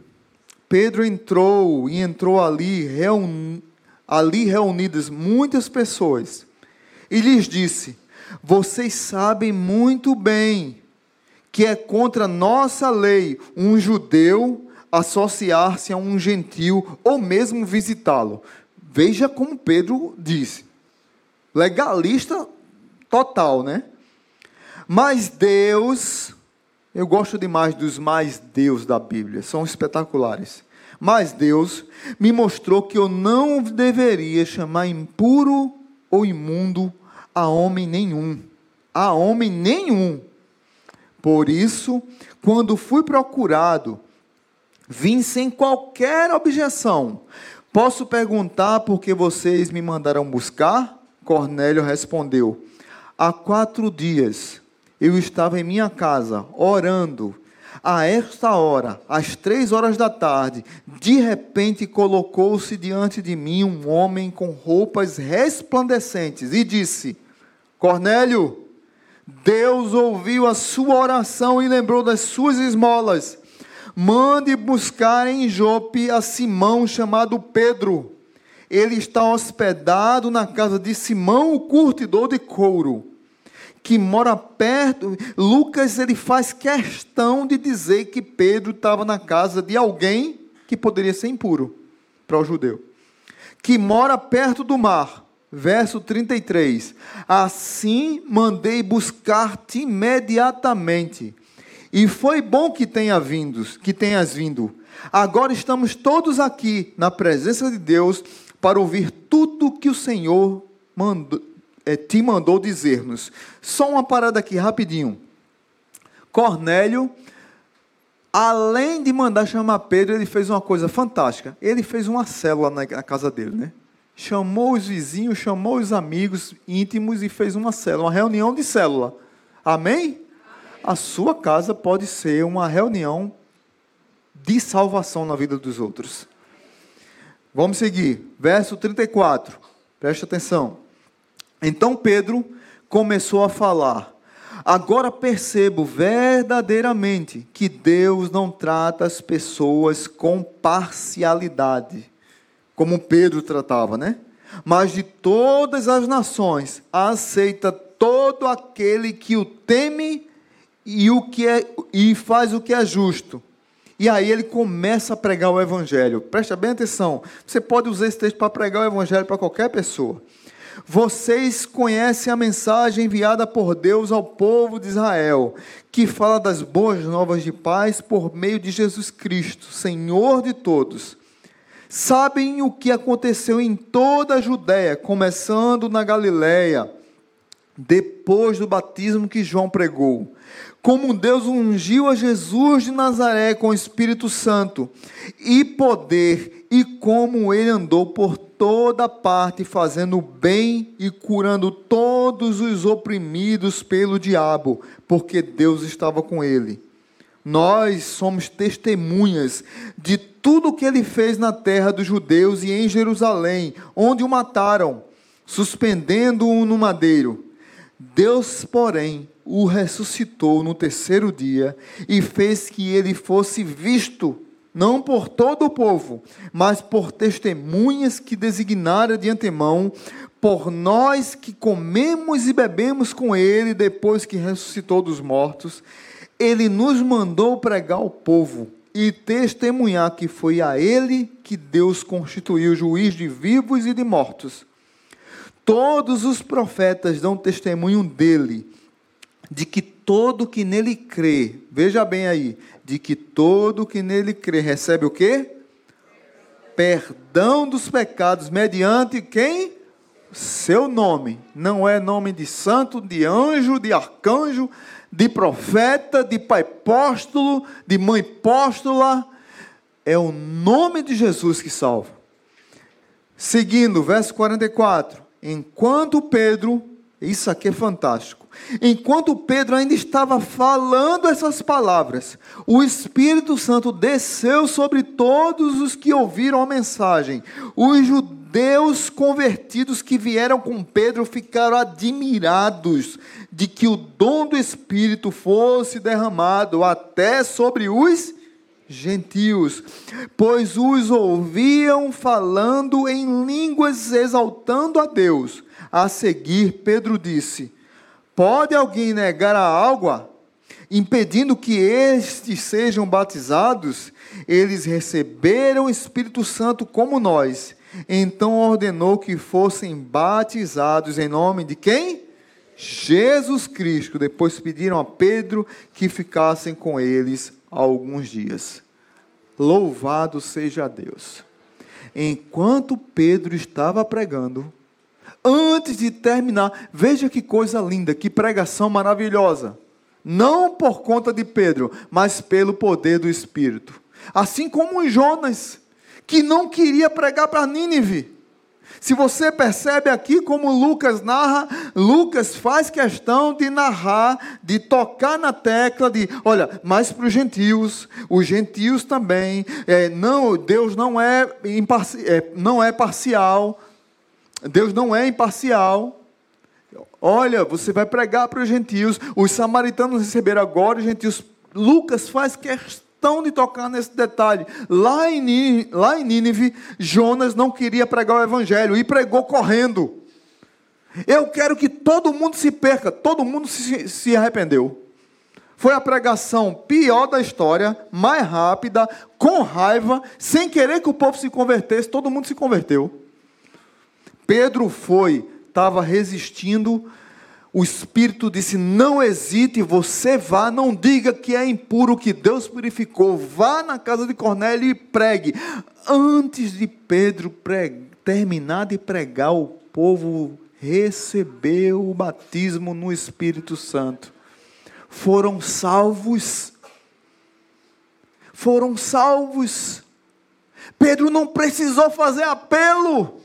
Pedro entrou e entrou ali, reun... ali reunidas muitas pessoas, e lhes disse: Vocês sabem muito bem que é contra nossa lei um judeu associar-se a um gentil ou mesmo visitá-lo. Veja como Pedro disse. Legalista total, né? Mas Deus, eu gosto demais dos mais Deus da Bíblia, são espetaculares. Mas Deus me mostrou que eu não deveria chamar impuro ou imundo a homem nenhum. A homem nenhum. Por isso, quando fui procurado, vim sem qualquer objeção. Posso perguntar por que vocês me mandaram buscar? Cornélio respondeu: Há quatro dias eu estava em minha casa orando. A esta hora, às três horas da tarde, de repente colocou-se diante de mim um homem com roupas resplandecentes e disse: Cornélio, Deus ouviu a sua oração e lembrou das suas esmolas. Mande buscar em Jope a Simão chamado Pedro. Ele está hospedado na casa de Simão, o curtidor de couro, que mora perto. Lucas ele faz questão de dizer que Pedro estava na casa de alguém que poderia ser impuro para o judeu, que mora perto do mar. Verso 33. Assim mandei buscar-te imediatamente e foi bom que tenha que tenhas vindo. Agora estamos todos aqui na presença de Deus para ouvir tudo que o Senhor mandou, é, te mandou dizer-nos. Só uma parada aqui rapidinho. Cornélio, além de mandar chamar Pedro, ele fez uma coisa fantástica. Ele fez uma célula na, na casa dele, né? Chamou os vizinhos, chamou os amigos íntimos e fez uma célula, uma reunião de célula. Amém? a sua casa pode ser uma reunião de salvação na vida dos outros. Vamos seguir. Verso 34. Preste atenção. Então Pedro começou a falar. Agora percebo verdadeiramente que Deus não trata as pessoas com parcialidade, como Pedro tratava, né? Mas de todas as nações aceita todo aquele que o teme e, o que é, e faz o que é justo. E aí ele começa a pregar o evangelho. Presta bem atenção. Você pode usar esse texto para pregar o evangelho para qualquer pessoa. Vocês conhecem a mensagem enviada por Deus ao povo de Israel, que fala das boas novas de paz por meio de Jesus Cristo, Senhor de todos. Sabem o que aconteceu em toda a Judéia, começando na Galiléia, depois do batismo que João pregou como Deus ungiu a Jesus de Nazaré com o Espírito Santo e poder, e como ele andou por toda parte fazendo bem e curando todos os oprimidos pelo diabo, porque Deus estava com ele. Nós somos testemunhas de tudo que ele fez na terra dos judeus e em Jerusalém, onde o mataram, suspendendo-o no madeiro. Deus, porém, o ressuscitou no terceiro dia e fez que ele fosse visto, não por todo o povo, mas por testemunhas que designara de antemão, por nós que comemos e bebemos com ele depois que ressuscitou dos mortos. Ele nos mandou pregar ao povo e testemunhar que foi a ele que Deus constituiu juiz de vivos e de mortos. Todos os profetas dão testemunho dele de que todo que nele crê, veja bem aí, de que todo que nele crê recebe o quê? Perdão dos pecados mediante quem? Seu nome. Não é nome de santo, de anjo, de arcanjo, de profeta, de pai apóstolo, de mãe apóstola. É o nome de Jesus que salva. Seguindo, verso 44. Enquanto Pedro, isso aqui é fantástico Enquanto Pedro ainda estava falando essas palavras, o Espírito Santo desceu sobre todos os que ouviram a mensagem. Os judeus convertidos que vieram com Pedro ficaram admirados de que o dom do Espírito fosse derramado até sobre os gentios, pois os ouviam falando em línguas exaltando a Deus. A seguir, Pedro disse: Pode alguém negar a água, impedindo que estes sejam batizados? Eles receberam o Espírito Santo como nós. Então ordenou que fossem batizados em nome de quem? Jesus Cristo. Depois pediram a Pedro que ficassem com eles alguns dias. Louvado seja Deus. Enquanto Pedro estava pregando, antes de terminar, veja que coisa linda, que pregação maravilhosa. Não por conta de Pedro, mas pelo poder do Espírito. Assim como Jonas, que não queria pregar para Nínive. Se você percebe aqui como Lucas narra, Lucas faz questão de narrar, de tocar na tecla de, olha, mas para os gentios, os gentios também, é, não, Deus não é, é, não é parcial, Deus não é imparcial. Olha, você vai pregar para os gentios, os samaritanos receberam agora os gentios. Lucas faz questão questão de tocar nesse detalhe. Lá em, lá em Nínive, Jonas não queria pregar o evangelho e pregou correndo. Eu quero que todo mundo se perca, todo mundo se, se arrependeu. Foi a pregação pior da história, mais rápida, com raiva, sem querer que o povo se convertesse, todo mundo se converteu. Pedro foi, estava resistindo o Espírito disse: Não hesite, você vá, não diga que é impuro, que Deus purificou. Vá na casa de Cornélio e pregue. Antes de Pedro terminar de pregar, o povo recebeu o batismo no Espírito Santo. Foram salvos. Foram salvos. Pedro não precisou fazer apelo.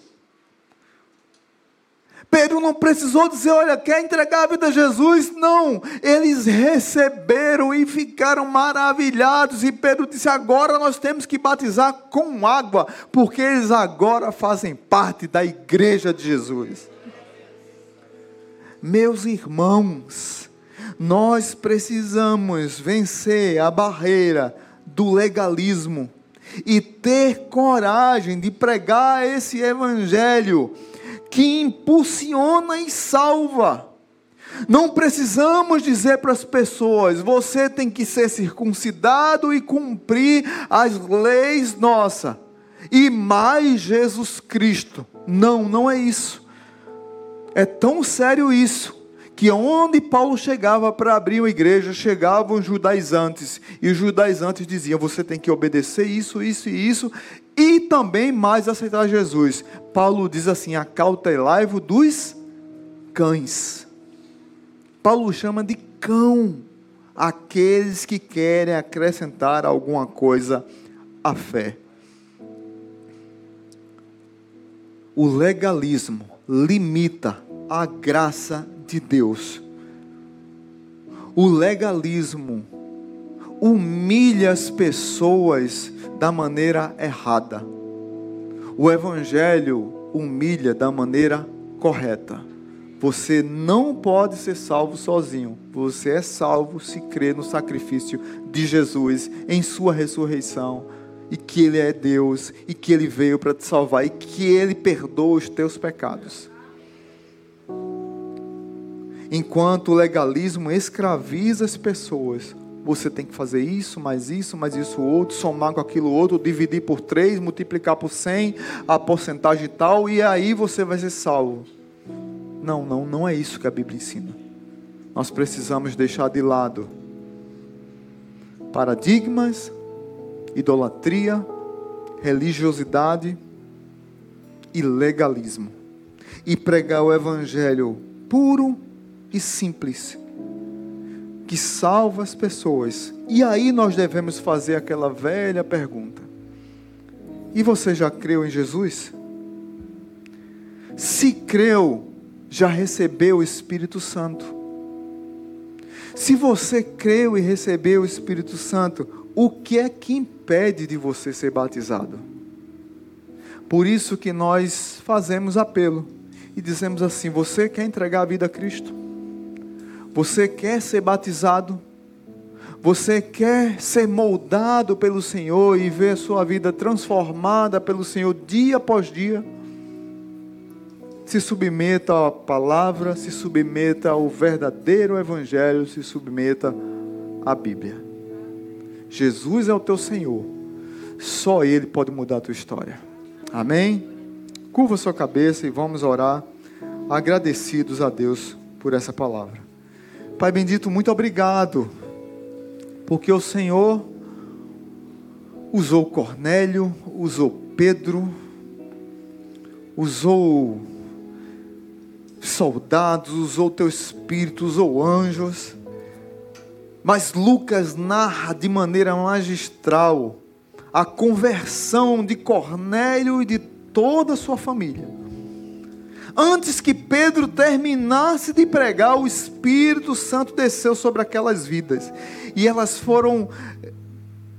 Pedro não precisou dizer, olha, quer entregar a vida a Jesus? Não, eles receberam e ficaram maravilhados. E Pedro disse: agora nós temos que batizar com água, porque eles agora fazem parte da igreja de Jesus. Meus irmãos, nós precisamos vencer a barreira do legalismo e ter coragem de pregar esse evangelho que impulsiona e salva. Não precisamos dizer para as pessoas, você tem que ser circuncidado e cumprir as leis nossa. E mais Jesus Cristo. Não, não é isso. É tão sério isso que onde Paulo chegava para abrir uma igreja, chegavam os judaizantes, e os judaizantes diziam: você tem que obedecer isso, isso e isso, e também mais aceitar Jesus. Paulo diz assim: acautelai-vos dos cães. Paulo chama de cão aqueles que querem acrescentar alguma coisa à fé. O legalismo limita a graça de Deus. O legalismo humilha as pessoas da maneira errada. O Evangelho humilha da maneira correta. Você não pode ser salvo sozinho. Você é salvo se crer no sacrifício de Jesus, em Sua ressurreição, e que Ele é Deus, e que Ele veio para te salvar, e que Ele perdoa os teus pecados. Enquanto o legalismo escraviza as pessoas, você tem que fazer isso, mais isso, mais isso outro, somar com aquilo outro, dividir por três, multiplicar por cem, a porcentagem tal, e aí você vai ser salvo. Não, não, não é isso que a Bíblia ensina. Nós precisamos deixar de lado paradigmas, idolatria, religiosidade e legalismo. E pregar o evangelho puro e simples que salva as pessoas. E aí nós devemos fazer aquela velha pergunta: E você já creu em Jesus? Se creu, já recebeu o Espírito Santo. Se você creu e recebeu o Espírito Santo, o que é que impede de você ser batizado? Por isso que nós fazemos apelo e dizemos assim: você quer entregar a vida a Cristo? Você quer ser batizado? Você quer ser moldado pelo Senhor e ver sua vida transformada pelo Senhor dia após dia? Se submeta à palavra, se submeta ao verdadeiro Evangelho, se submeta à Bíblia. Jesus é o teu Senhor, só Ele pode mudar a tua história. Amém? Curva sua cabeça e vamos orar, agradecidos a Deus por essa palavra. Pai bendito, muito obrigado porque o Senhor usou Cornélio, usou Pedro, usou soldados, usou teu espírito, usou anjos. Mas Lucas narra de maneira magistral a conversão de Cornélio e de toda a sua família. Antes que Pedro terminasse de pregar, o Espírito Santo desceu sobre aquelas vidas. E elas foram,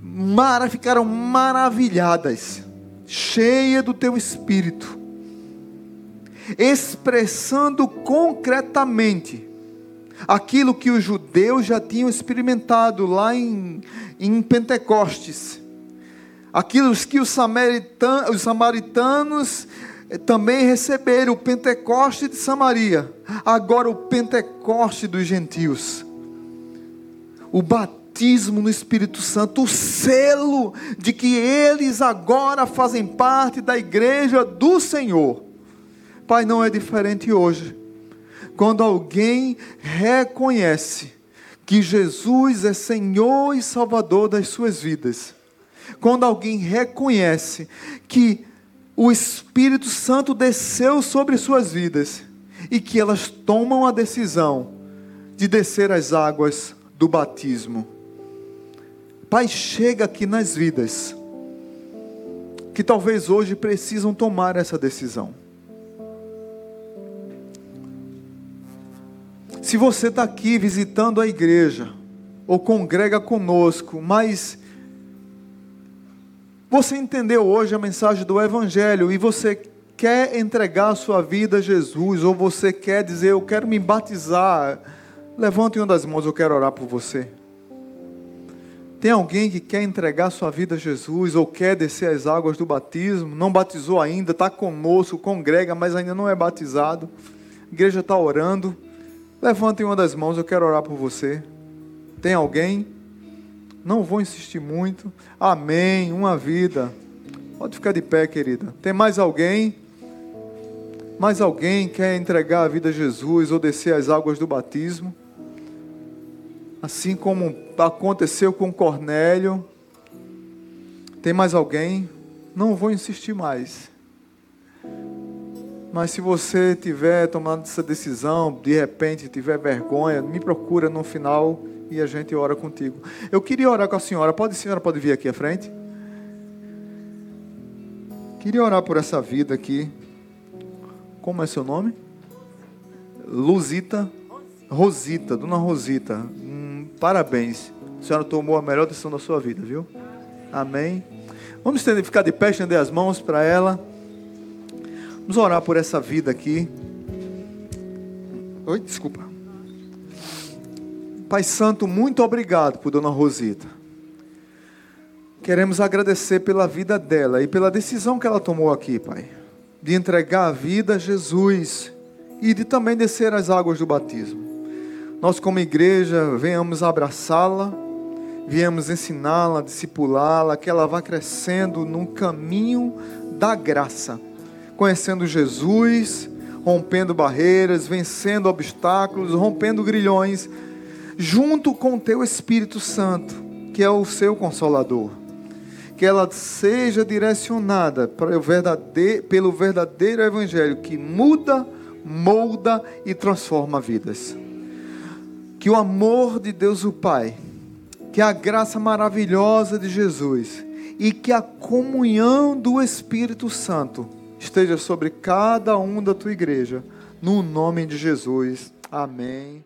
mara, ficaram maravilhadas, cheias do teu Espírito, expressando concretamente aquilo que os judeus já tinham experimentado lá em, em Pentecostes. Aquilo que os os samaritanos também receberam o Pentecoste de Samaria, agora o Pentecoste dos gentios. O batismo no Espírito Santo, o selo de que eles agora fazem parte da igreja do Senhor. Pai, não é diferente hoje. Quando alguém reconhece que Jesus é Senhor e Salvador das suas vidas, quando alguém reconhece que o Espírito Santo desceu sobre suas vidas e que elas tomam a decisão de descer as águas do batismo. Pai, chega aqui nas vidas que talvez hoje precisam tomar essa decisão. Se você está aqui visitando a igreja ou congrega conosco, mas você entendeu hoje a mensagem do Evangelho e você quer entregar a sua vida a Jesus, ou você quer dizer, eu quero me batizar, levante uma das mãos, eu quero orar por você. Tem alguém que quer entregar sua vida a Jesus, ou quer descer as águas do batismo, não batizou ainda, está conosco, congrega, mas ainda não é batizado, a igreja está orando, levante uma das mãos, eu quero orar por você. Tem alguém? Não vou insistir muito. Amém. Uma vida. Pode ficar de pé, querida. Tem mais alguém? Mais alguém quer entregar a vida a Jesus ou descer as águas do batismo? Assim como aconteceu com Cornélio. Tem mais alguém? Não vou insistir mais. Mas se você tiver tomado essa decisão, de repente tiver vergonha, me procura no final e a gente ora contigo. Eu queria orar com a senhora. Pode, a senhora pode vir aqui à frente? Queria orar por essa vida aqui. Como é seu nome? Luzita. Rosita, dona Rosita. Hum, parabéns. A senhora tomou a melhor decisão da sua vida, viu? Amém. Vamos ficar de pé, estender as mãos para ela. Vamos orar por essa vida aqui. Oi, desculpa. Pai Santo, muito obrigado por Dona Rosita. Queremos agradecer pela vida dela e pela decisão que ela tomou aqui, Pai, de entregar a vida a Jesus e de também descer as águas do batismo. Nós, como igreja, venhamos abraçá-la, viemos ensiná-la, discipulá-la, que ela vá crescendo no caminho da graça, conhecendo Jesus, rompendo barreiras, vencendo obstáculos, rompendo grilhões junto com o teu Espírito Santo, que é o seu consolador. Que ela seja direcionada verdadeiro, pelo verdadeiro Evangelho que muda, molda e transforma vidas. Que o amor de Deus o Pai, que a graça maravilhosa de Jesus e que a comunhão do Espírito Santo esteja sobre cada um da tua igreja, no nome de Jesus. Amém.